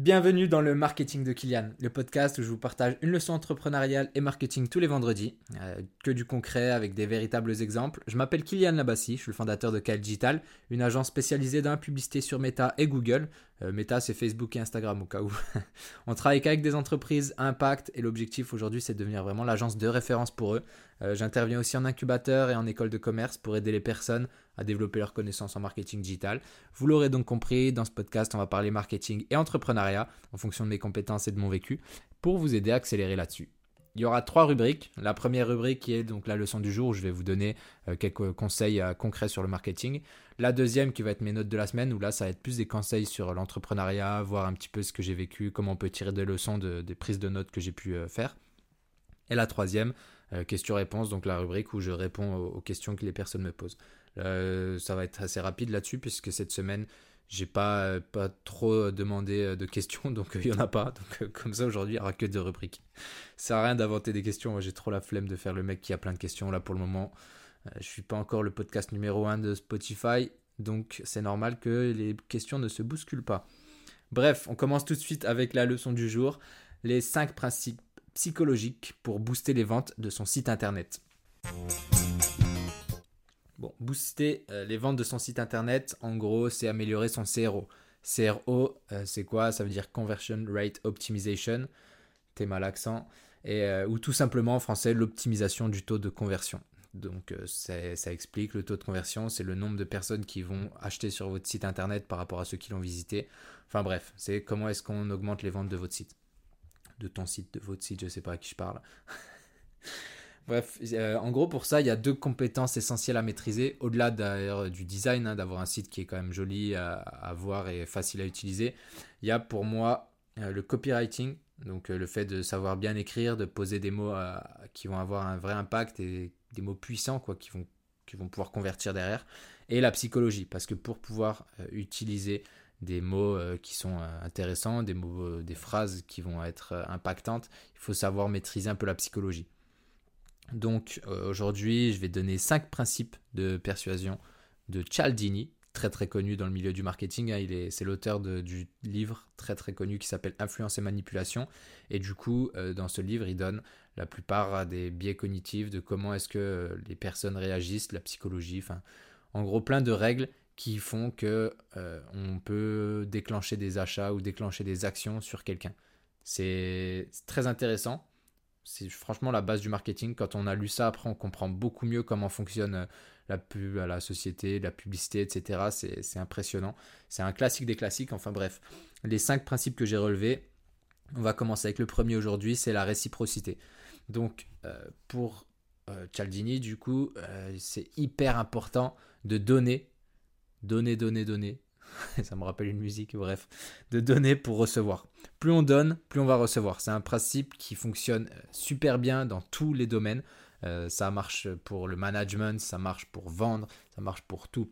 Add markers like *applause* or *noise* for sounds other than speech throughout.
Bienvenue dans le Marketing de Kylian, le podcast où je vous partage une leçon entrepreneuriale et marketing tous les vendredis, euh, que du concret avec des véritables exemples. Je m'appelle Kylian Labassi, je suis le fondateur de KL Digital, une agence spécialisée dans la publicité sur Meta et Google. Euh, Meta, c'est Facebook et Instagram au cas où. *laughs* On travaille qu'avec des entreprises impact et l'objectif aujourd'hui, c'est de devenir vraiment l'agence de référence pour eux. Euh, j'interviens aussi en incubateur et en école de commerce pour aider les personnes à développer leurs connaissances en marketing digital. Vous l'aurez donc compris, dans ce podcast, on va parler marketing et entrepreneuriat en fonction de mes compétences et de mon vécu pour vous aider à accélérer là-dessus. Il y aura trois rubriques. La première rubrique qui est donc la leçon du jour où je vais vous donner euh, quelques conseils euh, concrets sur le marketing. La deuxième qui va être mes notes de la semaine où là ça va être plus des conseils sur l'entrepreneuriat, voir un petit peu ce que j'ai vécu, comment on peut tirer des leçons des prises de notes que j'ai pu faire. Et la troisième, euh, questions-réponses, donc la rubrique où je réponds aux, questions que les personnes me posent. Euh, ça va être assez rapide là-dessus puisque cette semaine, j'ai pas, pas trop demandé euh, de questions, *laughs* donc il n'y en a pas. Donc comme ça, aujourd'hui, il n'y aura que deux rubriques. Ça sert à rien d'inventer des questions. J'ai trop la flemme de faire le mec qui a plein de questions là pour le moment. je suis pas encore le podcast numéro 1 de Spotify, donc c'est normal que les questions ne se bousculent pas. Bref, on commence tout de suite avec la leçon du jour. Les 5 principes psychologique pour booster les ventes de son site internet. Bon, booster euh, les ventes de son site internet, en gros, c'est améliorer son CRO. CRO, euh, c'est quoi? Ça veut dire Conversion Rate Optimization. T'es mal accent. Et, euh, ou tout simplement en français, l'optimisation du taux de conversion. Donc ça explique le taux de conversion, c'est le nombre de personnes qui vont acheter sur votre site internet par rapport à ceux qui l'ont visité. Enfin bref, c'est comment est-ce qu'on augmente les ventes de votre site de ton site, de votre site, je ne sais pas à qui je parle. *laughs* Bref, euh, en gros, pour ça, il y a deux compétences essentielles à maîtriser, au-delà d'ailleurs du design, hein, d'avoir un site qui est quand même joli à, voir et facile à utiliser. Il y a pour moi euh, le copywriting, donc euh, le fait de savoir bien écrire, de poser des mots qui vont avoir un vrai impact et des mots puissants quoi, qui, vont, qui vont pouvoir convertir derrière, et la psychologie, parce que pour pouvoir utiliser des mots euh, qui sont euh, intéressants, des mots, euh, des phrases qui vont être impactantes. Il faut savoir maîtriser un peu la psychologie. Donc aujourd'hui, je vais donner cinq principes de persuasion de Cialdini, très très connu dans le milieu du marketing. Hein. Il est, c'est l'auteur du livre très très connu qui s'appelle Influence et manipulation. Et du coup, dans ce livre, il donne la plupart des biais cognitifs de comment est-ce que les personnes réagissent, la psychologie, enfin, en gros plein de règles qui font que euh, on peut déclencher des achats ou déclencher des actions sur quelqu'un. C'est très intéressant. C'est franchement la base du marketing. Quand on a lu ça, après, on comprend beaucoup mieux comment fonctionne euh, la pub, la société, la publicité, etc. C'est impressionnant. C'est un classique des classiques. Enfin bref, les cinq principes que j'ai relevés, on va commencer avec le premier aujourd'hui, c'est la réciprocité. Donc, euh, pour Cialdini, du coup, c'est hyper important de donner donner, donner, donner. *laughs* ça me rappelle une musique, bref. De donner pour recevoir. Plus on donne, plus on va recevoir. C'est un principe qui fonctionne euh, super bien dans tous les domaines. Euh, ça marche pour le management, ça marche pour vendre, ça marche pour tout.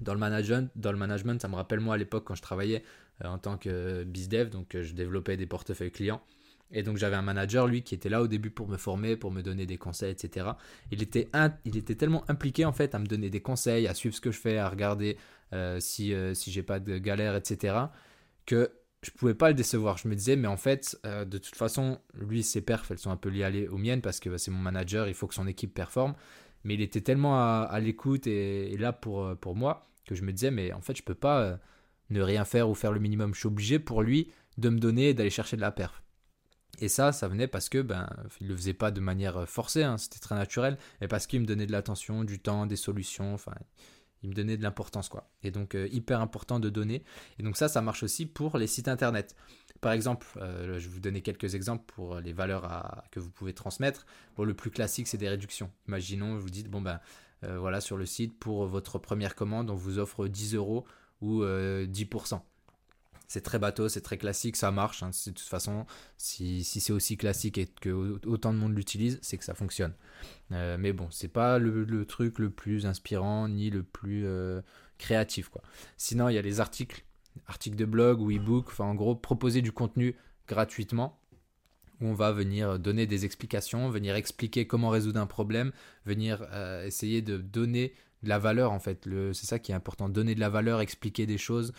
Dans le management, dans le management ça me rappelle moi à l'époque quand je travaillais euh, en tant que bizdev, donc je développais des portefeuilles clients. Et donc j'avais un manager, lui, qui était là au début pour me former, pour me donner des conseils, etc. Il était, il était tellement impliqué en fait à me donner des conseils, à suivre ce que je fais, à regarder euh, si, euh, si j'ai pas de galère, etc. que je pouvais pas le décevoir. Je me disais, mais en fait, euh, de toute façon, lui, ses perfs, elles sont un peu liées aux miennes parce que bah, c'est mon manager, il faut que son équipe performe. Mais il était tellement à, l'écoute et, là pour, pour moi que je me disais, mais en fait, je peux pas ne rien faire ou faire le minimum. Je suis obligé pour lui de me donner et d'aller chercher de la perf. Et ça, ça venait parce que ben, il le faisait pas de manière euh, forcée, hein, c'était très naturel, mais parce qu'il me donnait de l'attention, du temps, des solutions, enfin, il me donnait de l'importance quoi. Et donc euh, hyper important de donner. Et donc ça, ça marche aussi pour les sites internet. Par exemple, euh, je vais vous donner quelques exemples pour les valeurs que vous pouvez transmettre. Bon, le plus classique, c'est des réductions. Imaginons, vous dites bon ben voilà sur le site pour votre première commande, on vous offre 10 euros ou 10% c'est très bateau, c'est très classique, ça marche. Hein. De toute façon, si, c'est aussi classique et que autant de monde l'utilise, c'est que ça fonctionne. Euh, mais bon, c'est pas le, truc le plus inspirant ni le plus euh, créatif. Quoi. Sinon, il y a les articles, articles de blog ou e-book, enfin en gros, proposer du contenu gratuitement où on va venir donner des explications, venir expliquer comment résoudre un problème, venir euh, essayer de donner de la valeur en fait. C'est ça qui est important, donner de la valeur, expliquer des choses,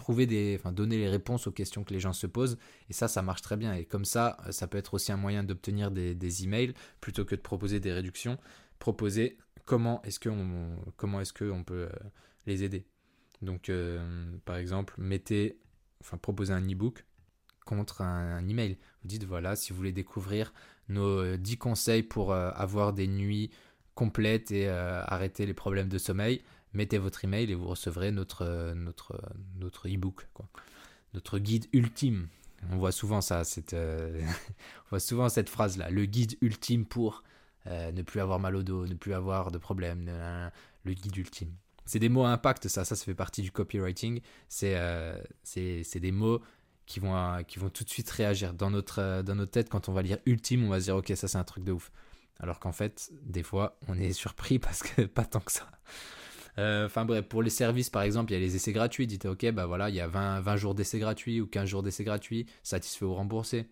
trouver des, enfin donner les réponses aux questions que les gens se posent. Et ça, ça marche très bien. Et comme ça, ça peut être aussi un moyen d'obtenir des, emails plutôt que de proposer des réductions. Proposer comment est-ce qu'on est-ce peut euh, les aider. Donc euh, par exemple, mettez, enfin proposez un e-book contre un, email. Vous dites voilà, si vous voulez découvrir nos 10 conseils pour avoir des nuits complète et euh, arrêter les problèmes de sommeil, mettez votre email et vous recevrez notre, euh, notre, notre e-book, notre guide ultime. On voit souvent ça, cette, euh, *laughs* on voit souvent cette phrase-là, le guide ultime pour ne plus avoir mal au dos, ne plus avoir de problèmes, le guide ultime. C'est des mots à impact, ça, ça, fait partie du copywriting. C'est c'est des mots qui vont, qui vont tout de suite réagir. Dans notre, dans notre tête, quand on va lire ultime, on va se dire, ok, ça c'est un truc de ouf. Alors qu'en fait, des fois, on est surpris *laughs* parce que pas tant que ça. Euh, enfin bref, pour les services, par exemple, il y a les essais gratuits. Dites, ok, bah voilà, il y a 20, 20 jours d'essais gratuits ou 15 jours d'essais gratuits, satisfait ou remboursé.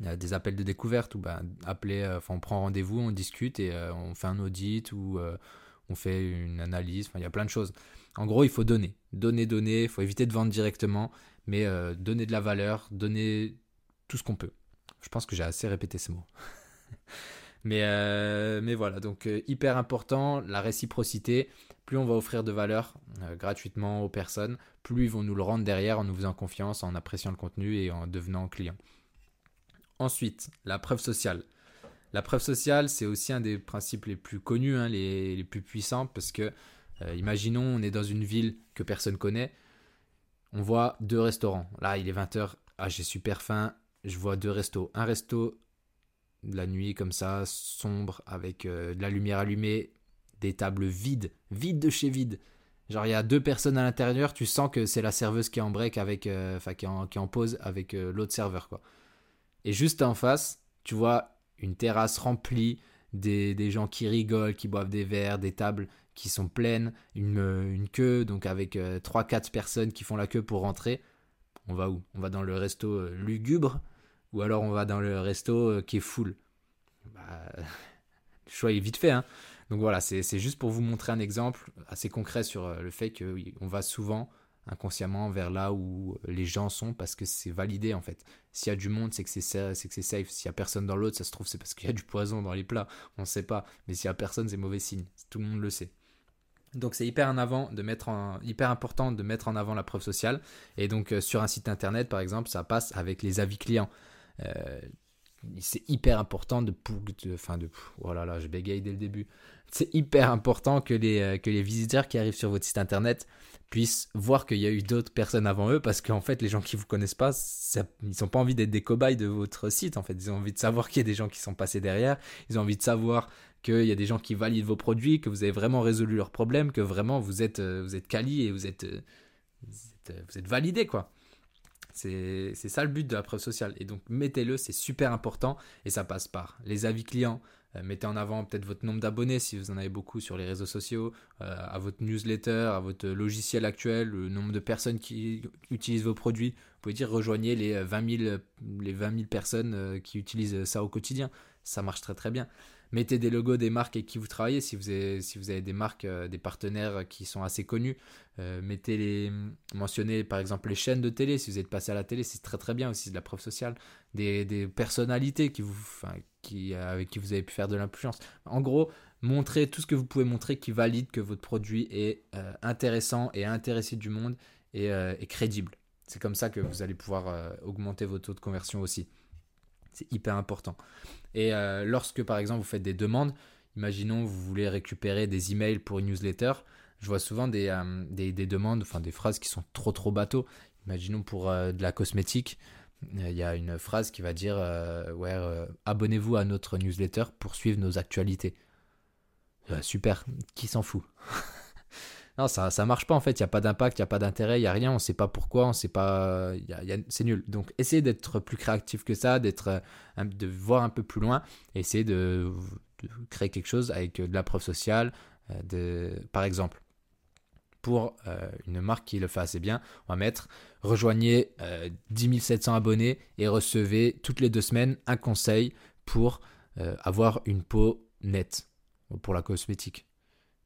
Il y a des appels de découverte où bah, appeler, euh, on prend rendez-vous, on discute et euh, on fait un audit ou on fait une analyse. Il y a plein de choses. En gros, il faut donner. Donner, donner. Il faut éviter de vendre directement, mais donner de la valeur, donner tout ce qu'on peut. Je pense que j'ai assez répété ces mots. *laughs* Mais, euh, mais voilà, donc euh, hyper important, la réciprocité. Plus on va offrir de valeur euh, gratuitement aux personnes, plus ils vont nous le rendre derrière en nous faisant confiance, en appréciant le contenu et en devenant client. Ensuite, la preuve sociale. La preuve sociale, c'est aussi un des principes les plus connus, hein, les, les, plus puissants, parce que, imaginons, on est dans une ville que personne connaît, on voit deux restaurants. Là, il est 20h, ah, j'ai super faim, je vois deux restos. Un resto la nuit comme ça, sombre, avec euh, de la lumière allumée, des tables vides, vides de chez vide. Genre il y a deux personnes à l'intérieur, tu sens que c'est la serveuse qui est en break avec, euh, enfin qui, est en pause avec euh, l'autre serveur quoi. Et juste en face, tu vois une terrasse remplie, des, des, gens qui rigolent, qui boivent des verres, des tables qui sont pleines, une, une queue donc avec 3-4 personnes qui font la queue pour rentrer. On va où? On va dans le resto lugubre ou alors on va dans le resto euh, qui est full. Bah, *laughs* le choix est vite fait. Hein. Donc voilà, c'est juste pour vous montrer un exemple assez concret sur euh, le fait qu'on va souvent inconsciemment vers là où les gens sont parce que c'est validé en fait. S'il y a du monde, c'est que c'est safe. S'il y a personne dans l'autre, ça se trouve c'est parce qu'il y a du poison dans les plats. On ne sait pas. Mais s'il y a personne, c'est mauvais signe. Tout le monde le sait. Donc c'est hyper hyper important de mettre en avant la preuve sociale. Et donc euh, sur un site internet par exemple, ça passe avec les avis clients. Euh, c'est hyper important de, de, de, oh là là, je bégaye dès le début. C'est hyper important que les, euh, que les visiteurs qui arrivent sur votre site internet puissent voir qu'il y a eu d'autres personnes avant eux parce qu'en fait, les gens qui vous connaissent pas, ils n'ont pas envie d'être des cobayes de votre site. En fait, ils ont envie de savoir qu'il y a des gens qui sont passés derrière. Ils ont envie de savoir qu'il y a des gens qui valident vos produits, que vous avez vraiment résolu leurs problèmes, que vraiment vous êtes, euh, vous êtes quali et vous êtes, vous êtes, êtes validé quoi. C'est ça le but de la preuve sociale. Et donc mettez-le, c'est super important et ça passe par les avis clients. Euh, mettez en avant peut-être votre nombre d'abonnés si vous en avez beaucoup sur les réseaux sociaux, euh, à votre newsletter, à votre logiciel actuel, le nombre de personnes qui utilisent vos produits. Vous pouvez dire rejoignez les 20 000, les 20 000 personnes euh, qui utilisent ça au quotidien. Ça marche très très bien mettez des logos des marques avec qui vous travaillez. Si vous avez, des marques, euh, des partenaires qui sont assez connus, euh, mettez les, mentionnez par exemple les chaînes de télé. Si vous êtes passé à la télé, c'est très très bien aussi de la preuve sociale. Des, personnalités qui vous, qui, avec qui vous avez pu faire de l'influence. En gros, montrez tout ce que vous pouvez montrer qui valide que votre produit est euh, intéressant et intéressé du monde et crédible. C'est comme ça que vous allez pouvoir augmenter vos taux de conversion aussi. C'est hyper important. Et euh, lorsque, par exemple, vous faites des demandes, imaginons vous voulez récupérer des emails pour une newsletter, je vois souvent des, euh, des, demandes, enfin des phrases qui sont trop trop bateaux. Imaginons pour euh, de la cosmétique, il y a une phrase qui va dire ouais, abonnez-vous à notre newsletter pour suivre nos actualités. super, qui s'en fout? *laughs* Non, ça ça marche pas en fait, il n'y a pas d'impact, il n'y a pas d'intérêt, il n'y a rien, on ne sait pas pourquoi, on sait pas. c'est nul. Donc essayez d'être plus créatif que ça, d'être, euh, de voir un peu plus loin, essayez de, créer quelque chose avec euh, de la preuve sociale. Euh, de, par exemple, pour une marque qui le fait assez bien, on va mettre rejoignez 10 700 abonnés et recevez toutes les deux semaines un conseil pour avoir une peau nette pour la cosmétique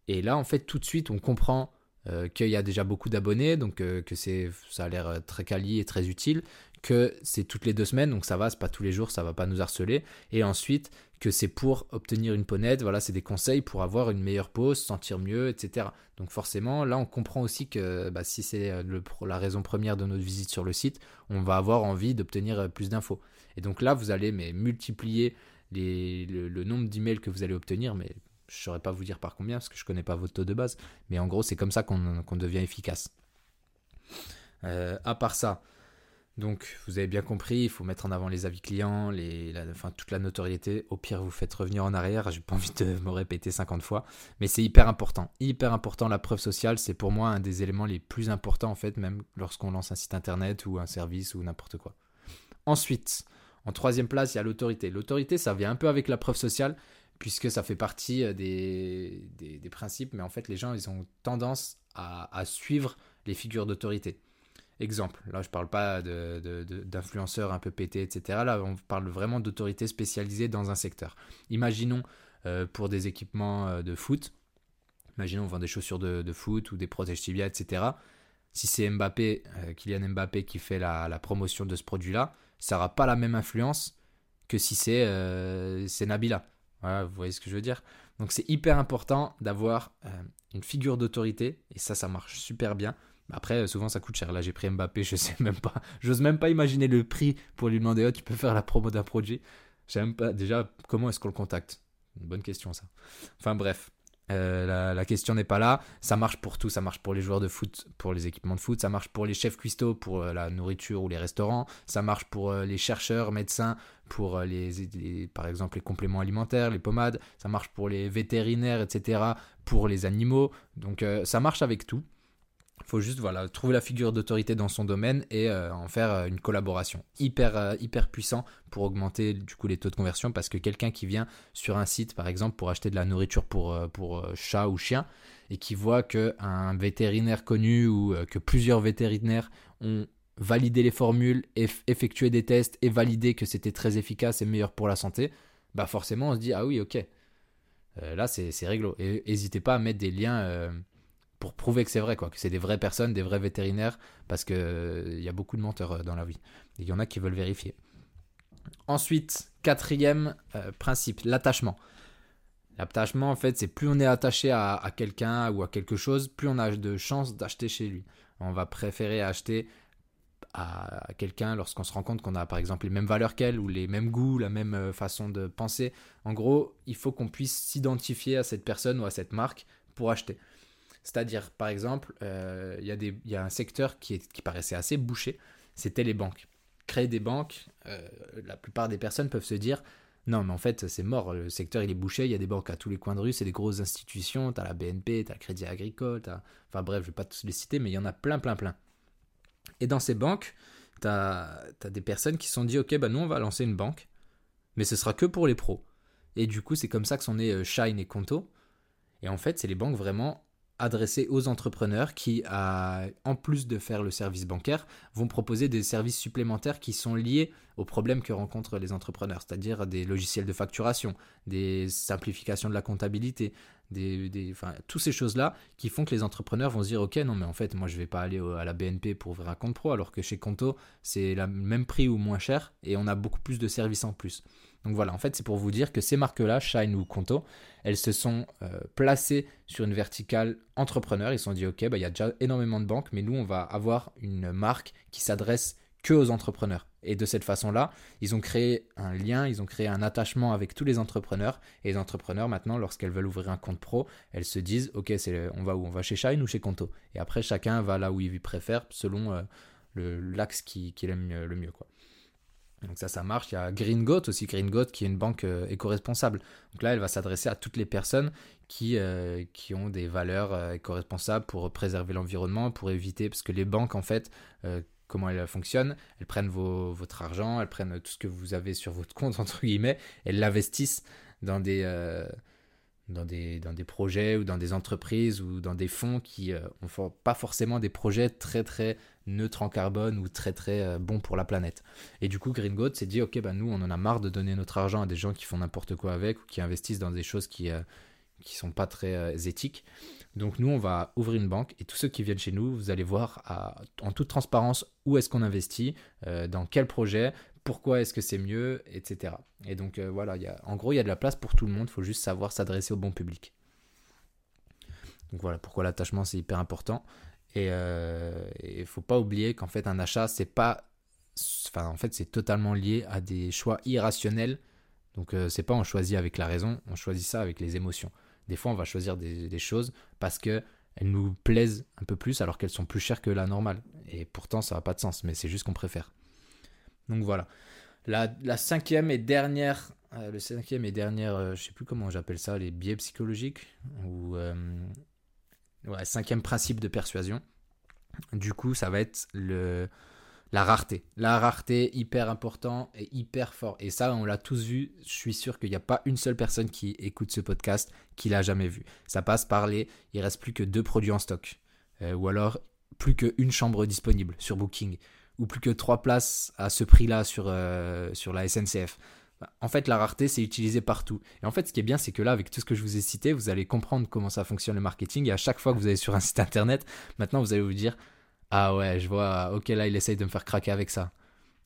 Et là, en fait, tout de suite, on comprend euh, qu'il y a déjà beaucoup d'abonnés, donc euh, que ça a l'air très quali et très utile, que c'est toutes les deux semaines, donc ça va, c'est pas tous les jours, ça va pas nous harceler. Et ensuite, que c'est pour obtenir une peau nette, voilà, c'est des conseils pour avoir une meilleure peau, se sentir mieux, etc. Donc forcément, là, on comprend aussi que bah, si c'est la raison première de notre visite sur le site, on va avoir envie d'obtenir plus d'infos. Et donc là, vous allez multiplier le, nombre d'emails que vous allez obtenir, mais je ne saurais pas vous dire par combien parce que je ne connais pas votre taux de base. Mais en gros, c'est comme ça qu'on devient efficace. Euh, à part ça, donc vous avez bien compris, il faut mettre en avant les avis clients, les, enfin, toute la notoriété. Au pire, vous faites revenir en arrière. J'ai pas envie de *laughs* me répéter 50 fois, mais c'est hyper important. Hyper important la preuve sociale. C'est pour moi un des éléments les plus importants en fait, même lorsqu'on lance un site internet ou un service ou n'importe quoi. Ensuite, en troisième place, il y a l'autorité. L'autorité, ça vient un peu avec la preuve sociale, puisque ça fait partie euh, des, des, principes, mais en fait, les gens, ils ont tendance à, suivre les figures d'autorité. Exemple, là, je ne parle pas d'influenceurs un peu pétés, etc. Là, on parle vraiment d'autorité spécialisée dans un secteur. Imaginons euh, pour des équipements euh, de foot, imaginons on vend des chaussures de, foot ou des protèges tibia, etc. Si c'est Mbappé, Kylian Mbappé qui fait la promotion de ce produit-là, ça n'aura pas la même influence que si c'est euh, Nabila. Vous voyez ce que je veux dire Donc c'est hyper important d'avoir euh, une figure d'autorité, et ça, ça marche super bien. Après, souvent ça coûte cher. Là, j'ai pris Mbappé, *laughs* je sais même pas. J'ose même pas imaginer le prix pour lui demander oh, tu peux faire la promo d'un produit. Je sais même pas déjà comment est-ce qu'on le contacte? Une bonne question, ça. Enfin, bref. Euh, la, question n'est pas là. Ça marche pour tout. Ça marche pour les joueurs de foot, pour les équipements de foot. Ça marche pour les chefs cuistots, pour euh, la nourriture ou les restaurants. Ça marche pour euh, les chercheurs, médecins, pour les, par exemple les compléments alimentaires, les pommades. Ça marche pour les vétérinaires, etc. Pour les animaux. Donc ça marche avec tout faut juste voilà, trouver la figure d'autorité dans son domaine et euh, en faire euh, une collaboration. Hyper, euh, hyper puissant pour augmenter du coup les taux de conversion parce que quelqu'un qui vient sur un site par exemple pour acheter de la nourriture pour, pour chat ou chien et qui voit qu'un vétérinaire connu ou que plusieurs vétérinaires ont validé les formules, effectué des tests et validé que c'était très efficace et meilleur pour la santé, bah forcément on se dit ah oui ok, là c'est réglo. Et n'hésitez pas à mettre des liens pour prouver que c'est vrai, quoi, que c'est des vraies personnes, des vrais vétérinaires, parce qu'il il y a beaucoup de menteurs euh, dans la vie. Il y en a qui veulent vérifier. Ensuite, quatrième euh, principe, l'attachement. L'attachement, en fait, c'est plus on est attaché à, quelqu'un ou à quelque chose, plus on a de chances d'acheter chez lui. On va préférer acheter à quelqu'un lorsqu'on se rend compte qu'on a par exemple les mêmes valeurs qu'elle ou les mêmes goûts, la même euh, façon de penser. En gros, il faut qu'on puisse s'identifier à cette personne ou à cette marque pour acheter. C'est-à-dire, par exemple, euh, il y, a un secteur qui, paraissait assez bouché, c'était les banques. Créer des banques, euh, la plupart des personnes peuvent se dire, non, mais en fait, c'est mort, le secteur il est bouché, il y a des banques à tous les coins de rue, c'est des grosses institutions, tu as la BNP, tu as le Crédit Agricole, enfin bref, je ne vais pas tous les citer, mais il y en a plein, plein, plein. Et dans ces banques, tu as, des personnes qui se sont dit, ok, bah nous on va lancer une banque, mais ce sera que pour les pros. Et du coup, c'est comme ça que sont nés euh, Shine et Conto. Et en fait, c'est les banques vraiment adressé aux entrepreneurs qui, en plus de faire le service bancaire, vont proposer des services supplémentaires qui sont liés aux problèmes que rencontrent les entrepreneurs, c'est-à-dire des logiciels de facturation, des simplifications de la comptabilité, toutes ces choses-là qui font que les entrepreneurs vont se dire, ok, non mais en fait, moi je vais pas aller à la BNP pour ouvrir un compte pro, alors que chez Conto, c'est le même prix ou moins cher, et on a beaucoup plus de services en plus. Donc voilà, en fait, c'est pour vous dire que ces marques-là, Shine ou Conto, elles se sont euh, placées sur une verticale entrepreneur. Ils se sont dit, OK, bah, il y a déjà énormément de banques, mais nous, on va avoir une marque qui s'adresse que aux entrepreneurs. Et de cette façon-là, ils ont créé un lien, ils ont créé un attachement avec tous les entrepreneurs. Et les entrepreneurs, maintenant, lorsqu'elles veulent ouvrir un compte pro, elles se disent, OK, c'est on va où? On va chez Shine ou chez Conto? Et après, chacun va là où il préfère, selon euh, l'axe qu'il qui aime le mieux. Donc ça, ça marche. Il y a Green Goat aussi, Green Goat qui est une banque euh, éco-responsable. Donc là, elle va s'adresser à toutes les personnes qui, euh, qui ont des valeurs euh, éco-responsables pour préserver l'environnement, pour éviter, parce que les banques, en fait, comment elles fonctionnent, elles prennent votre argent, elles prennent tout ce que vous avez sur votre compte, *laughs* entre guillemets, elles l'investissent dans des dans des, dans des projets ou dans des entreprises ou dans des fonds qui n'ont pas forcément des projets très très neutres en carbone ou très très euh, bons pour la planète. Et du coup, Green Goat s'est dit, ok, bah, nous on en a marre de donner notre argent à des gens qui font n'importe quoi avec ou qui investissent dans des choses qui, euh, qui sont pas très éthiques. Donc nous, on va ouvrir une banque et tous ceux qui viennent chez nous, vous allez voir en toute transparence où est-ce qu'on investit, dans quel projet, pourquoi est-ce que c'est mieux, etc. Et donc voilà, en gros, il y a de la place pour tout le monde, il faut juste savoir s'adresser au bon public. Donc voilà pourquoi l'attachement c'est hyper important. Et il ne faut pas oublier qu'en fait un achat c'est pas en fait c'est totalement lié à des choix irrationnels. Donc euh, c'est pas on choisit avec la raison, on choisit ça avec les émotions. Des fois on va choisir des, choses parce que elles nous plaisent un peu plus alors qu'elles sont plus chères que la normale. Et pourtant ça n'a pas de sens, mais c'est juste qu'on préfère. Donc voilà. La, cinquième et dernière, euh, le cinquième et dernière, euh, je sais plus comment j'appelle ça, les biais psychologiques ou ouais, cinquième principe de persuasion. Du coup, ça va être le la rareté. La rareté, hyper important et hyper fort. Et ça, on l'a tous vu. Je suis sûr qu'il n'y a pas une seule personne qui écoute ce podcast qui l'a jamais vu. Ça passe par les. Il reste plus que deux produits en stock. Euh, ou alors plus qu'une chambre disponible sur Booking. Ou plus que trois places à ce prix-là sur, euh, sur la SNCF. En fait, la rareté, c'est utilisé partout. Et en fait, ce qui est bien, c'est que là, avec tout ce que je vous ai cité, vous allez comprendre comment ça fonctionne le marketing. Et à chaque fois que vous allez sur un *laughs* site internet, maintenant, vous allez vous dire ah ouais, je vois, ok, là, il essaye de me faire craquer avec ça.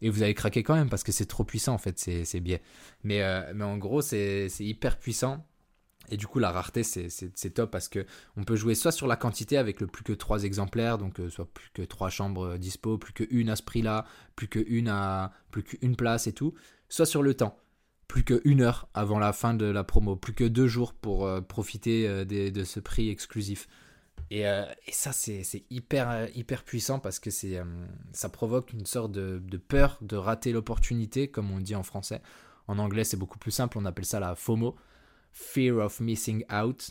Et vous allez craquer quand même parce que c'est trop puissant en fait, c'est biais. Mais, euh, mais en gros, c'est hyper puissant. Et du coup, la rareté, c'est top parce que on peut jouer soit sur la quantité avec le plus que 3 exemplaires, donc euh, soit plus que 3 chambres dispo, plus qu'une à ce prix-là, plus qu'une à plus qu'une place et tout, soit sur le temps, plus qu'une heure avant la fin de la promo, plus que deux jours pour euh, profiter de ce prix exclusif. Euh, et, ça, c'est hyper, euh, puissant parce que euh, ça provoque une sorte de, peur de rater l'opportunité, comme on dit en français. En anglais, c'est beaucoup plus simple, on appelle ça la FOMO, Fear of Missing Out.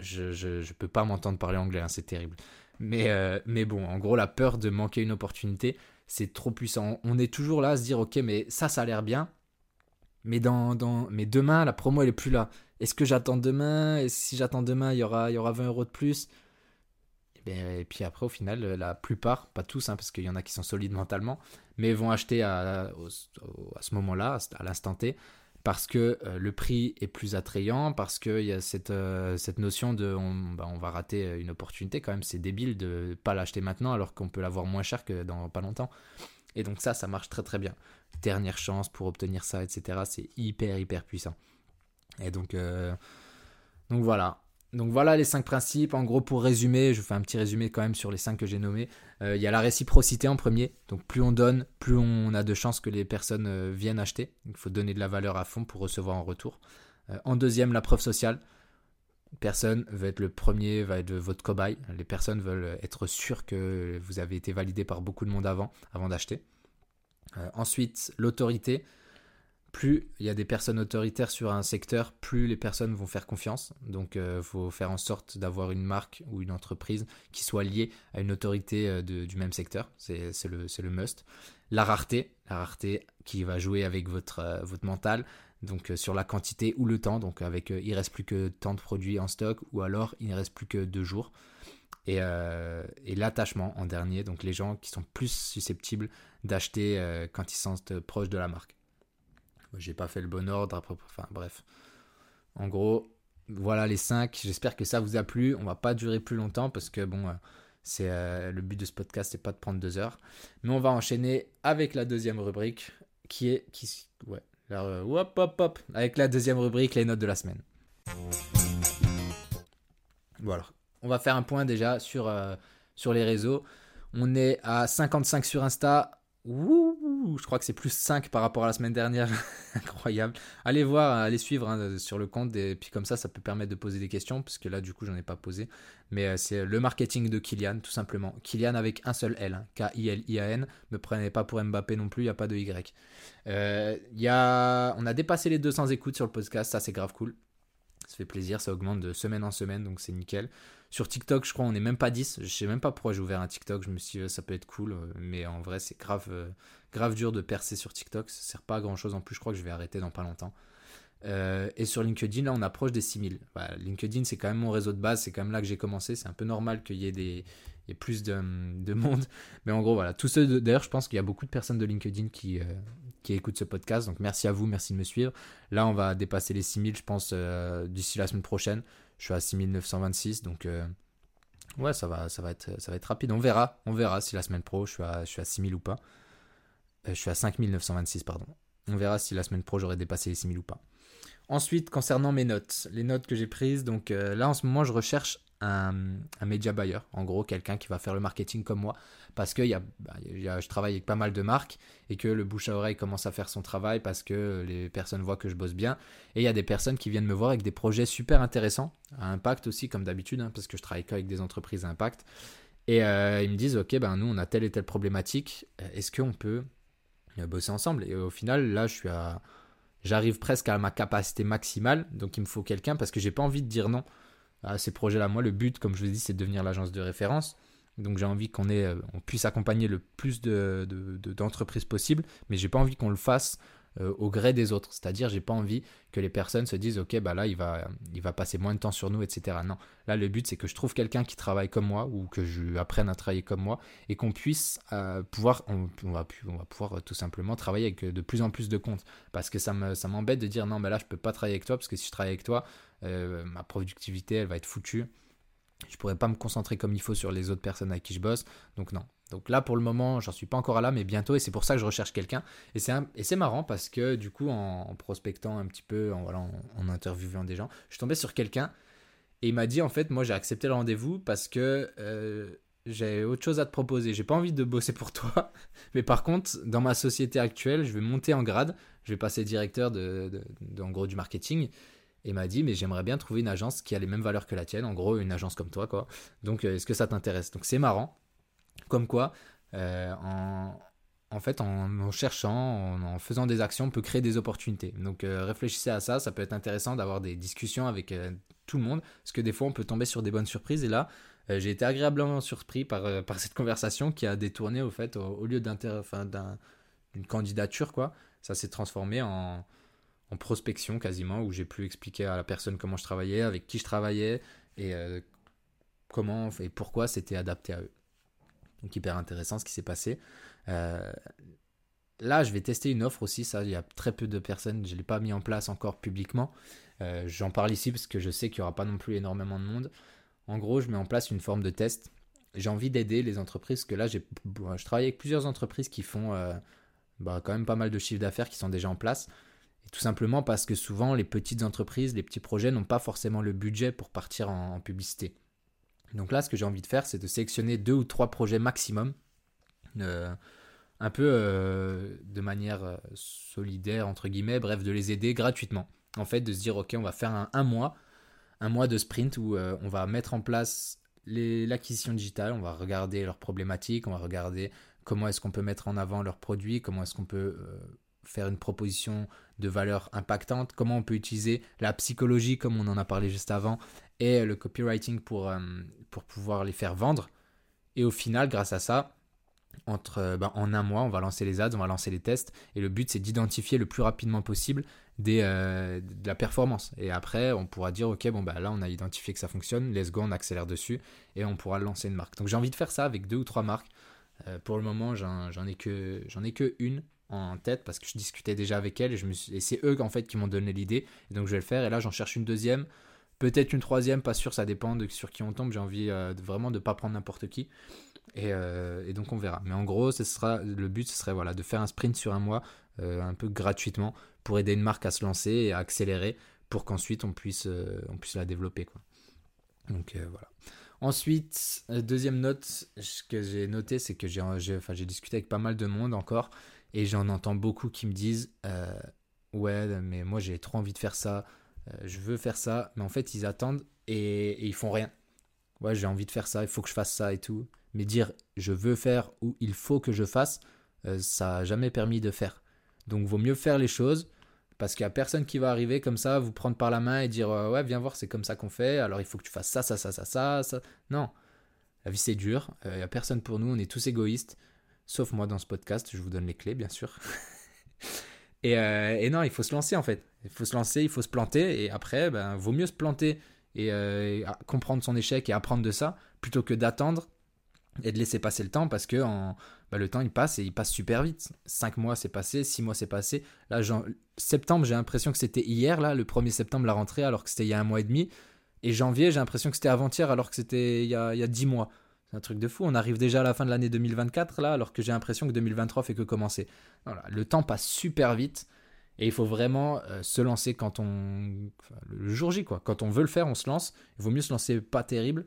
Je ne peux pas m'entendre parler anglais, hein, c'est terrible. Mais, mais bon, en gros, la peur de manquer une opportunité, c'est trop puissant. On est toujours là à se dire, ok, mais ça, ça a l'air bien, mais, demain, la promo, elle est plus là. Est-ce que j'attends demain? Et si j'attends demain, il y aura, il y aura 20 euros de plus? Ben, et, puis après, au final, la plupart, pas tous, hein, parce qu'il y en a qui sont solides mentalement, mais vont acheter à, ce moment-là, à l'instant T, parce que euh, le prix est plus attrayant, parce qu'il y a cette, euh, notion de on, bah, on, va rater une opportunité quand même, c'est débile de ne pas l'acheter maintenant alors qu'on peut l'avoir moins cher que dans pas longtemps. Et donc ça, ça marche très très bien. Dernière chance pour obtenir ça, etc. C'est hyper hyper puissant. Et donc, euh, donc voilà. Donc voilà les cinq principes. En gros, pour résumer, je fais un petit résumé quand même sur les cinq que j'ai nommés. Euh, il y a la réciprocité en premier. Donc plus on donne, plus on a de chances que les personnes euh, viennent acheter. il faut donner de la valeur à fond pour recevoir en retour. en deuxième, la preuve sociale. Personne veut être le premier, va être votre cobaye. Les personnes veulent être sûres que vous avez été validé par beaucoup de monde avant, avant d'acheter. ensuite, l'autorité plus il y a des personnes autoritaires sur un secteur, plus les personnes vont faire confiance. Donc il euh, faut faire en sorte d'avoir une marque ou une entreprise qui soit liée à une autorité euh, du même secteur. C'est le, must. La rareté, la rareté qui va jouer avec votre, euh, votre mental. Donc sur la quantité ou le temps. Donc avec il reste plus que tant de produits en stock ou alors il ne reste plus que deux jours. Et, et l'attachement en dernier, donc les gens qui sont plus susceptibles d'acheter quand ils sont proches de la marque. J'ai pas fait le bon ordre. Enfin bref. En gros, voilà les 5. J'espère que ça vous a plu. On va pas durer plus longtemps parce que bon, euh, c'est euh, le but de ce podcast, c'est pas de prendre deux heures. Mais on va enchaîner avec la deuxième rubrique qui est qui ouais. Euh, hop hop hop avec la deuxième rubrique les notes de la semaine. Voilà. On va faire un point déjà sur, sur les réseaux. On est à 55 sur Insta, Ouh, je crois que c'est plus 5 par rapport à la semaine dernière? *laughs* Incroyable. Allez voir, allez suivre hein, sur le compte. Et puis comme ça, ça peut permettre de poser des questions. Parce que là, du coup, j'en ai pas posé. Mais euh, c'est le marketing de Kylian, tout simplement. Kylian avec un seul L. Hein. K-I-L-I-A-N. Ne prenez pas pour Mbappé non plus, il n'y a pas de Y. Euh, y. On a dépassé les 200 écoutes sur le podcast. Ça, c'est grave cool. Ça fait plaisir. Ça augmente de semaine en semaine. Donc c'est nickel. Sur TikTok, je crois, on n'est même pas 10. Je sais même pas pourquoi j'ai ouvert un TikTok. Je me suis dit, euh, ça peut être cool. Euh, mais en vrai, c'est grave, euh, grave dur de percer sur TikTok. Ça sert pas à grand chose en plus. Je crois que je vais arrêter dans pas longtemps. et sur LinkedIn, là, on approche des 6000. LinkedIn, c'est quand même mon réseau de base. C'est quand même là que j'ai commencé. C'est un peu normal qu'il y ait des. plus de, monde. Mais en gros, voilà. Tous ceux D'ailleurs, je pense qu'il y a beaucoup de personnes de LinkedIn qui, qui ce podcast. Donc merci à vous, merci de me suivre. Là, on va dépasser les 6000, je pense, euh, d'ici la semaine prochaine. Je suis à 6926, donc euh, ouais, ça va, ça, va être, ça va être rapide. On verra, on verra si la semaine pro, je suis à, je suis à 6000 ou pas. je suis à 5926, pardon. On verra si la semaine pro, j'aurai dépassé les 6000 ou pas. Ensuite, concernant mes notes, les notes que j'ai prises, donc là en ce moment, je recherche un, media buyer, en gros quelqu'un qui va faire le marketing comme moi, parce que y bah, y a, je travaille avec pas mal de marques et que le bouche à oreille commence à faire son travail parce que les personnes voient que je bosse bien, et il y a des personnes qui viennent me voir avec des projets super intéressants, à impact aussi comme d'habitude, hein, parce que je travaille qu'avec des entreprises à impact, et euh, ils me disent, ok, ben nous on a telle et telle problématique, est-ce qu'on peut euh, bosser ensemble? Et au final, là je suis à... J'arrive presque à ma capacité maximale, donc il me faut quelqu'un parce que j'ai pas envie de dire non à ces projets-là. Moi, le but, comme je vous ai dit, c'est de devenir l'agence de référence. Donc j'ai envie qu'on ait, euh, on puisse accompagner le plus de, d'entreprises de, possible, mais j'ai pas envie qu'on le fasse euh, au gré des autres. C'est-à-dire, j'ai pas envie que les personnes se disent, ok, bah là, il va, il va passer moins de temps sur nous, etc. Non, là, le but, c'est que je trouve quelqu'un qui travaille comme moi ou que je apprenne à travailler comme moi et qu'on puisse euh, pouvoir, on, va, on va pouvoir tout simplement travailler avec de plus en plus de comptes. Parce que ça, me, ça m'embête de dire, non, mais là, je peux pas travailler avec toi parce que si je travaille avec toi, euh, ma productivité, elle va être foutue. Je pourrais pas me concentrer comme il faut sur les autres personnes avec qui je bosse. Donc non. Donc là, pour le moment, j'en suis pas encore là, mais bientôt, et c'est pour ça que je recherche quelqu'un. Et c'est, et c'est marrant parce que du coup, en, prospectant un petit peu, en, interviewant des gens, je suis tombé sur quelqu'un et il m'a dit en fait, moi j'ai accepté le rendez-vous parce que euh, j'ai autre chose à te proposer. J'ai pas envie de bosser pour toi, *laughs* mais par contre, dans ma société actuelle, je vais monter en grade, je vais passer directeur de, de en gros du marketing et m'a dit mais j'aimerais bien trouver une agence qui a les mêmes valeurs que la tienne, en gros une agence comme toi quoi. Donc euh, est-ce que ça t'intéresse? Donc c'est marrant, comme quoi euh, en, en, fait en, cherchant, en, faisant des actions, on peut créer des opportunités. Donc euh, réfléchissez à ça, ça peut être intéressant d'avoir des discussions avec tout le monde, parce que des fois on peut tomber sur des bonnes surprises. Et là j'ai été agréablement surpris par, par cette *laughs* conversation qui a détourné au fait au, lieu d'un, d'une candidature quoi, ça s'est transformé en en prospection quasiment, où j'ai pu expliquer à la personne comment je travaillais, avec qui je travaillais, et euh, comment et pourquoi c'était adapté à eux. Donc hyper intéressant ce qui s'est passé. Euh, là, je vais tester une offre aussi, ça, il y a très peu de personnes, je ne l'ai pas mis en place encore publiquement. Euh, j'en parle ici parce que je sais qu'il n'y aura pas non plus énormément de monde. En gros, je mets en place une forme de test. J'ai envie d'aider les entreprises, que là, je travaille avec plusieurs entreprises qui font bah, quand même pas mal de chiffres d'affaires qui sont déjà en place tout simplement parce que souvent les petites entreprises, les petits projets n'ont pas forcément le budget pour partir en, publicité. Donc là, ce que j'ai envie de faire, c'est de sélectionner deux ou trois projets maximum, euh, un peu euh, de manière euh, solidaire, entre guillemets, bref, de les aider gratuitement. En fait, de se dire, ok, on va faire un, mois, un mois de sprint où on va mettre en place l'acquisition digitale, on va regarder leurs problématiques, on va regarder comment est-ce qu'on peut mettre en avant leurs produits, comment est-ce qu'on peut faire une proposition de valeur impactante, comment on peut utiliser la psychologie comme on en a parlé juste avant et le copywriting pour, euh, pour pouvoir les faire vendre. Et au final, grâce à ça, entre, euh, ben, en un mois, on va lancer les ads, on va lancer les tests. Et le but, c'est d'identifier le plus rapidement possible des, euh, de la performance. Et après, on pourra dire, OK, bon, bah, là, on a identifié que ça fonctionne, let's go, on accélère dessus et on pourra lancer une marque. Donc j'ai envie de faire ça avec deux ou trois marques. pour le moment, j'en ai, ai que une en tête parce que je discutais déjà avec elle et, c'est eux en fait qui m'ont donné l'idée. Et donc je vais le faire. Et là j'en cherche une deuxième. Peut-être une troisième pas sûr ça dépend de sur qui on tombe. J'ai envie euh, de, vraiment de pas prendre n'importe qui. Et, euh, donc on verra. Mais en gros ce sera le but ce serait voilà de faire un sprint sur un mois euh, un peu gratuitement pour aider une marque à se lancer et à accélérer pour qu'ensuite on puisse on puisse la développer quoi. Donc voilà. Ensuite, deuxième note que j'ai noté, c'est que enfin, j'ai discuté avec pas mal de monde encore, et j'en entends beaucoup qui me disent euh, Ouais, mais moi j'ai trop envie de faire ça, euh, je veux faire ça, mais en fait ils attendent et, ils font rien. Ouais, j'ai envie de faire ça, il faut que je fasse ça et tout. Mais dire je veux faire ou il faut que je fasse, euh, ça n'a jamais permis de faire. Donc vaut mieux faire les choses parce qu'il n'y a personne qui va arriver comme ça, vous prendre par la main et dire ouais, viens voir, c'est comme ça qu'on fait, alors il faut que tu fasses ça, ça, ça, ça, ça. ça. Non, la vie c'est dur, il n'y a personne pour nous, on est tous égoïstes. Sauf moi dans ce podcast, je vous donne les clés, bien sûr. *laughs* Euh, et, non, il faut se lancer en fait. Il faut se lancer, il faut se planter. Et après, ben, vaut mieux se planter et, euh, comprendre son échec et apprendre de ça plutôt que d'attendre et de laisser passer le temps parce que en, bah, le temps il passe et il passe super vite. 5 mois c'est passé, 6 mois c'est passé. Là, septembre, j'ai l'impression que c'était hier, là, le 1er septembre, la rentrée, alors que c'était il y a un mois et demi. Et janvier, j'ai l'impression que c'était avant-hier, alors que c'était il y a, il y a 10 mois. Un truc de fou. On arrive déjà à la fin de l'année 2024, là, alors que j'ai l'impression que 2023 fait que commencer. Voilà, le temps passe super vite. Et il faut vraiment euh, se lancer quand on. le jour J, quoi. Quand on veut le faire, on se lance. Il vaut mieux se lancer pas terrible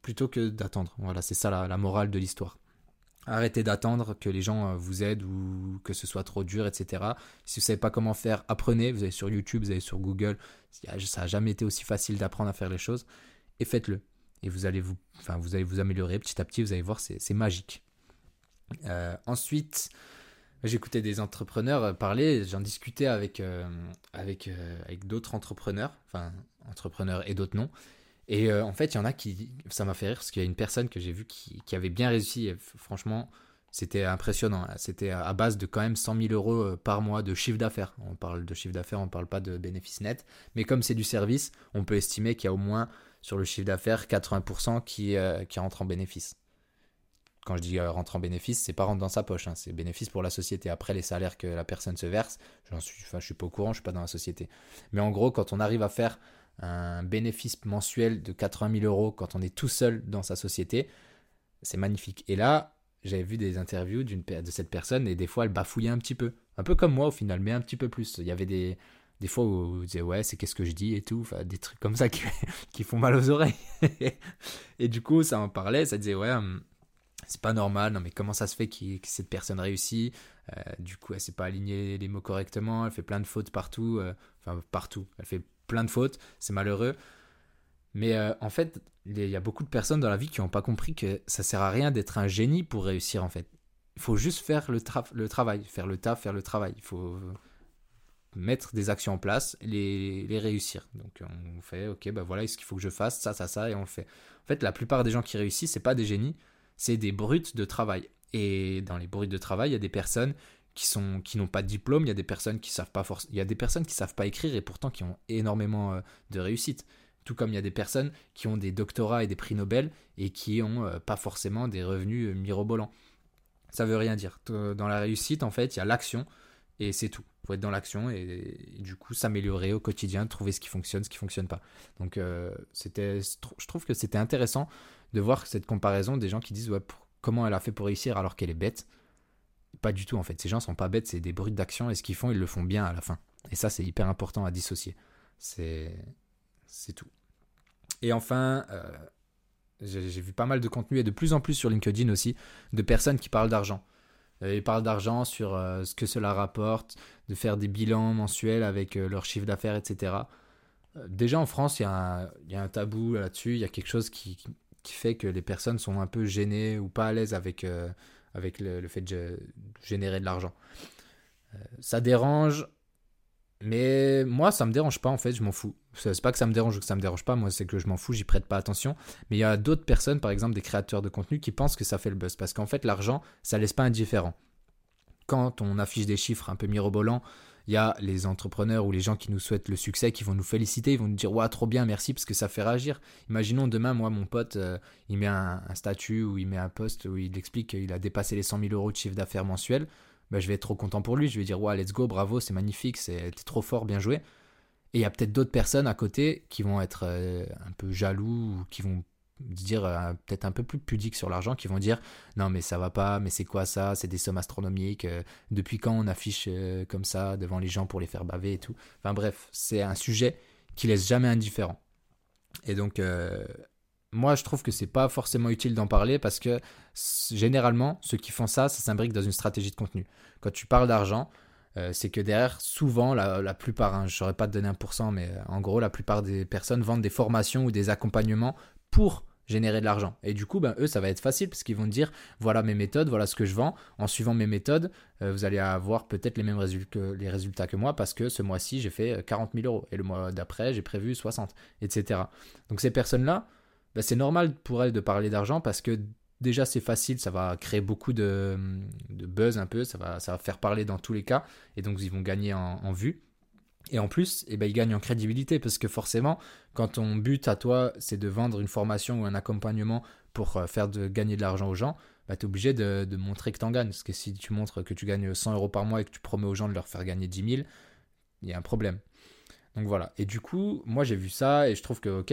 plutôt que d'attendre. Voilà, c'est ça la, morale de l'histoire. Arrêtez d'attendre que les gens euh, vous aident ou que ce soit trop dur, etc. Si vous savez pas comment faire, apprenez. Vous allez sur YouTube, vous allez sur Google. Ça n'a jamais été aussi facile d'apprendre à faire les choses. Et faites-le. Et vous allez vous, enfin, vous allez vous améliorer petit à petit. Vous allez voir, c'est magique. Euh, ensuite, j'écoutais des entrepreneurs parler. J'en discutais avec, euh, avec, avec d'autres entrepreneurs, enfin entrepreneurs et d'autres non. Et euh, en fait, il y en a qui. Ça m'a fait rire parce qu'il y a une personne que j'ai vue qui, qui, avait bien réussi. franchement, c'était impressionnant. C'était à base de quand même 100 000 euros euh, par mois de chiffre d'affaires. On parle de chiffre d'affaires, on ne parle pas de bénéfice net. Mais comme c'est du service, on peut estimer qu'il y a au moins sur le chiffre d'affaires 80% qui, euh, qui rentre en bénéfice. Quand je dis rentre en bénéfice, c'est pas rentre dans sa poche, hein. c'est bénéfice pour la société. Après, les salaires que la personne se verse, j'en suis, je suis pas au courant, je suis pas dans la société. Mais en gros, quand on arrive à faire un bénéfice mensuel de 80 000 euros quand on est tout seul dans sa société, c'est magnifique. Et là, j'avais vu des interviews de cette personne et des fois elle bafouillait un petit peu. Un peu comme moi au final, mais un petit peu plus. Il y avait des, des fois où vous disait ouais, c'est qu'est-ce que je dis et tout, enfin, des trucs comme ça qui, *laughs* qui font mal aux oreilles. *laughs* et du coup, ça en parlait, ça disait ouais, hum, c'est pas normal, non mais comment ça se fait que cette personne réussit? Euh, Du coup, elle sait pas aligner les mots correctement, elle fait plein de fautes partout, euh, enfin partout, elle fait plein de fautes, c'est malheureux. Mais euh, en fait, il y a beaucoup de personnes dans la vie qui n'ont pas compris que ça sert à rien d'être un génie pour réussir en fait. Il faut juste faire le, le travail, faire le taf, faire le travail. Il faut mettre des actions en place, les, les réussir. Donc on fait, ok, ben voilà, est-ce qu'il faut que je fasse ça, ça, ça, et on le fait. En fait, la plupart des gens qui réussissent, c'est pas des génies, c'est des brutes de travail. Et dans les brutes de travail, il y a des personnes qui sont qui n'ont pas de diplôme, il y a des personnes qui savent pas il y a des personnes qui savent pas écrire et pourtant qui ont énormément euh, de réussite. Tout comme il y a des personnes qui ont des doctorats et des prix Nobel et qui ont euh, pas forcément des revenus euh, mirobolants. Ça veut rien dire. Dans la réussite, en fait, il y a l'action et c'est tout. Il faut être dans l'action et, du coup s'améliorer au quotidien, trouver ce qui fonctionne, ce qui fonctionne pas. Donc c'était, je trouve que c'était intéressant de voir cette comparaison des gens qui disent comment elle a fait pour réussir alors qu'elle est bête. Pas du tout en fait. Ces gens sont pas bêtes, c'est des brutes d'action et ce qu'ils font, ils le font bien à la fin. Et ça, c'est hyper important à dissocier. C'est c'est tout. Et enfin, euh, j'ai vu pas mal de contenu et de plus en plus sur LinkedIn aussi de personnes qui parlent d'argent. Euh, ils parlent d'argent sur euh, ce que cela rapporte, de faire des bilans mensuels avec leur chiffre d'affaires, etc. Déjà en France, il y, a un tabou là-dessus, il y a quelque chose qui, fait que les personnes sont un peu gênées ou pas à l'aise avec avec le, fait de générer de l'argent. Euh, ça dérange, mais moi, ça me dérange pas en fait, je m'en fous. C'est pas que ça me dérange ou que ça me dérange pas, moi c'est que je m'en fous, j'y prête pas attention. Mais il y a d'autres personnes, par exemple des créateurs de contenu, qui pensent que ça fait le buzz. Parce qu'en fait, l'argent, ça laisse pas indifférent. Quand on affiche des chiffres un peu mirobolants, il y a les entrepreneurs ou les gens qui nous souhaitent le succès, qui vont nous féliciter, ils vont nous dire ouais trop bien, merci parce que ça fait réagir. Imaginons demain, moi mon pote, euh, il met un, statut ou il met un post où il explique qu'il a dépassé les 100 000 euros de chiffre d'affaires mensuel. Ben, je vais être trop content pour lui. Je vais dire ouais let's go, bravo, c'est magnifique, c'est trop fort, bien joué. Et il y a peut-être d'autres personnes à côté qui vont être euh, un peu jaloux ou qui vont dire euh, peut-être un peu plus pudiques sur l'argent qui vont dire non mais ça va pas mais c'est quoi ça? C'est des sommes astronomiques euh, depuis quand on affiche comme ça devant les gens pour les faire baver et tout? Enfin bref c'est un sujet qui laisse jamais indifférent et donc moi je trouve que c'est pas forcément utile d'en parler parce que généralement ceux qui font ça ça s'imbrique dans une stratégie de contenu quand tu parles d'argent c'est que derrière, souvent, la, plupart, hein, je ne saurais pas te donner un pourcent, mais en gros, la plupart des personnes vendent des formations ou des accompagnements pour générer de l'argent. Et du coup, ben, eux, ça va être facile parce qu'ils vont dire, voilà mes méthodes, voilà ce que je vends. En suivant mes méthodes, euh, vous allez avoir peut-être les mêmes résultats que, résultats que moi parce que ce mois-ci, j'ai fait 40 euh, 000 euros. Et le mois d'après, j'ai prévu 60, etc. Donc ces personnes-là, ben, c'est normal pour elles de parler d'argent parce que déjà c'est facile, ça va créer beaucoup de, buzz un peu, ça va, ça va faire parler dans tous les cas. Et donc ils vont gagner en, en vue. Et en plus, eh ben, il gagne en crédibilité parce que forcément, quand ton but à toi, c'est de vendre une formation ou un accompagnement pour euh, faire de gagner de l'argent aux gens, bah, tu es obligé de, montrer que tu en gagnes. Parce que si tu montres que tu gagnes 100 euros par mois et que tu promets aux gens de leur faire gagner 10 000, il y a un problème. Donc voilà. Et du coup, moi j'ai vu ça et je trouve que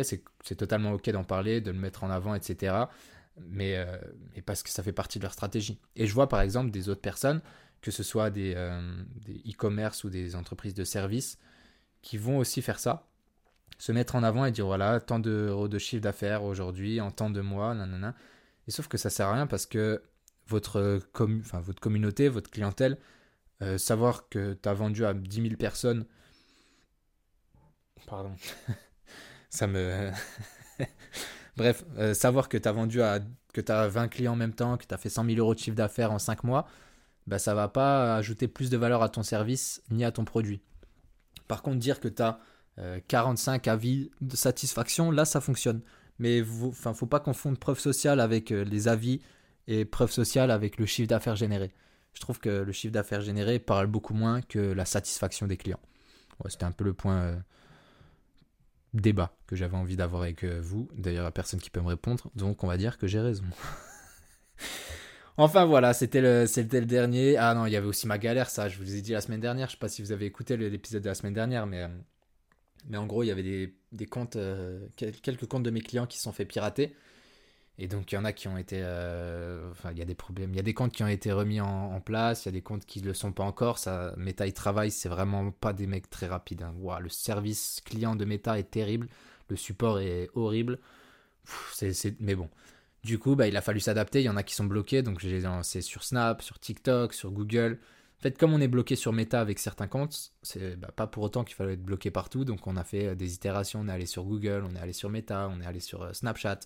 c'est totalement ok d'en parler, de le mettre en avant, etc. Mais, euh, mais, parce que ça fait partie de leur stratégie. Et je vois par exemple des autres personnes, que ce soit des euh, e-commerce ou des entreprises de services, qui vont aussi faire ça se mettre en avant et dire voilà, tant d'euros de chiffre d'affaires aujourd'hui, en tant de mois, nanana. Et sauf que ça sert à rien parce que votre communauté, votre clientèle, euh, savoir que tu as vendu à 10 000 personnes. Pardon. *laughs* ça me. *laughs* Bref, euh, savoir que tu as vendu à. que tu as 20 clients en même temps, que tu as fait 100 000 euros de chiffre d'affaires en 5 mois, bah, ça va pas ajouter plus de valeur à ton service ni à ton produit. Par contre, dire que tu as 45 euh, avis de satisfaction, là ça fonctionne. Mais il ne faut pas confondre preuve sociale avec euh, les avis et preuve sociale avec le chiffre d'affaires généré. Je trouve que le chiffre d'affaires généré parle beaucoup moins que la satisfaction des clients. C'était un peu le point euh, débat que j'avais envie d'avoir avec vous. D'ailleurs, il n'y a personne qui peut me répondre, donc on va dire que j'ai raison. *laughs* Enfin voilà, c'était le, le dernier. Ah non, il y avait aussi ma galère, ça, je vous ai dit la semaine dernière. Je sais pas si vous avez écouté l'épisode de la semaine dernière, mais mais en gros, il y avait des, des comptes, euh, quelques comptes de mes clients qui se sont fait pirater. Et donc, il y en a qui ont été. Euh, enfin, il y a des problèmes. Il y a des comptes qui ont été remis en, place. Il y a des comptes qui ne le sont pas encore. Meta, ils travaillent. C'est vraiment pas des mecs très rapides. Hein. le service client de Meta est terrible. Le support est horrible. c'est, Mais bon. Du coup, bah, il a fallu s'adapter. Il y en a qui sont bloqués. Donc, lancé sur Snap, sur TikTok, sur Google fait, comme on est bloqué sur Meta avec certains comptes, c'est bah, pas pour autant qu'il fallait être bloqué partout. Donc, on a fait des itérations. On est allé sur Google, on est allé sur Meta, on est allé sur euh, Snapchat.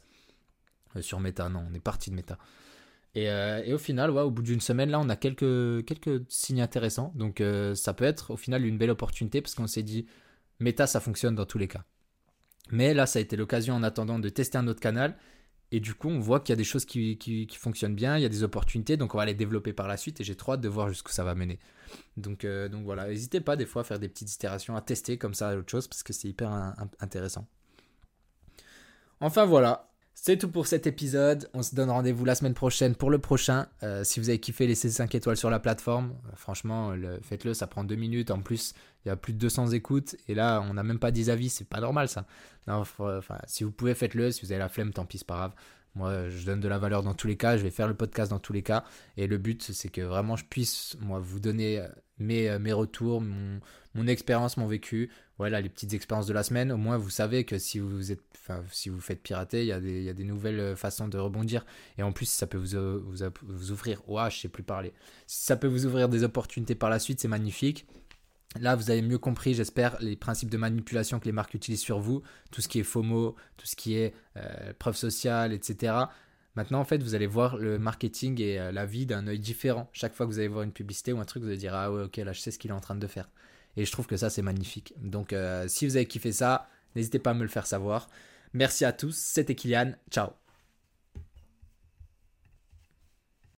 Euh, sur Meta, non, on est parti de Meta. Et, au final, ouais, au bout d'une semaine, là, on a quelques, quelques signes intéressants. Donc, ça peut être au final une belle opportunité parce qu'on s'est dit, Meta, ça fonctionne dans tous les cas. Mais là, ça a été l'occasion en attendant de tester un autre canal et du coup, on voit qu'il y a des choses qui, qui, fonctionnent bien, il y a des opportunités, donc on va les développer par la suite et j'ai trop hâte de voir jusqu'où ça va mener. Donc, euh, donc voilà, n'hésitez pas des fois à faire des petites itérations, à tester comme ça autre chose parce que c'est hyper intéressant. Enfin voilà, c'est tout pour cet épisode. On se donne rendez-vous la semaine prochaine pour le prochain. Euh, si vous avez kiffé, laissez 5 étoiles sur la plateforme. Euh, franchement, faites-le, ça prend 2 minutes. En plus, il y a plus de 200 écoutes. Et là, on n'a même pas 10 avis. C'est pas normal ça. si vous pouvez, faites-le. Si vous avez la flemme, tant pis, c'est pas grave. Moi, je donne de la valeur dans tous les cas. Je vais faire le podcast dans tous les cas. Et le but, c'est que vraiment, je puisse, moi, vous donner euh, mes, mes retours, mon, expérience, mon vécu voilà les petites expériences de la semaine. Au moins, vous savez que si vous êtes, enfin, si vous faites pirater, il y, a des, y a des nouvelles euh, façons de rebondir. Et en plus, ça peut vous, euh, vous, vous ouvrir. Je sais plus parler. Ça peut vous ouvrir des opportunités par la suite, c'est magnifique. Là, vous avez mieux compris, j'espère, les principes de manipulation que les marques utilisent sur vous, tout ce qui est FOMO, tout ce qui est euh, preuve sociale, etc. Maintenant, en fait, vous allez voir le marketing et la vie d'un œil différent. Chaque fois que vous allez voir une publicité ou un truc, vous allez dire Ah ouais, ok, là, je sais ce qu'il est en train de faire. Et je trouve que ça, c'est magnifique. Donc, euh, si vous avez kiffé ça, n'hésitez pas à me le faire savoir. Merci à tous, c'était Kylian. Ciao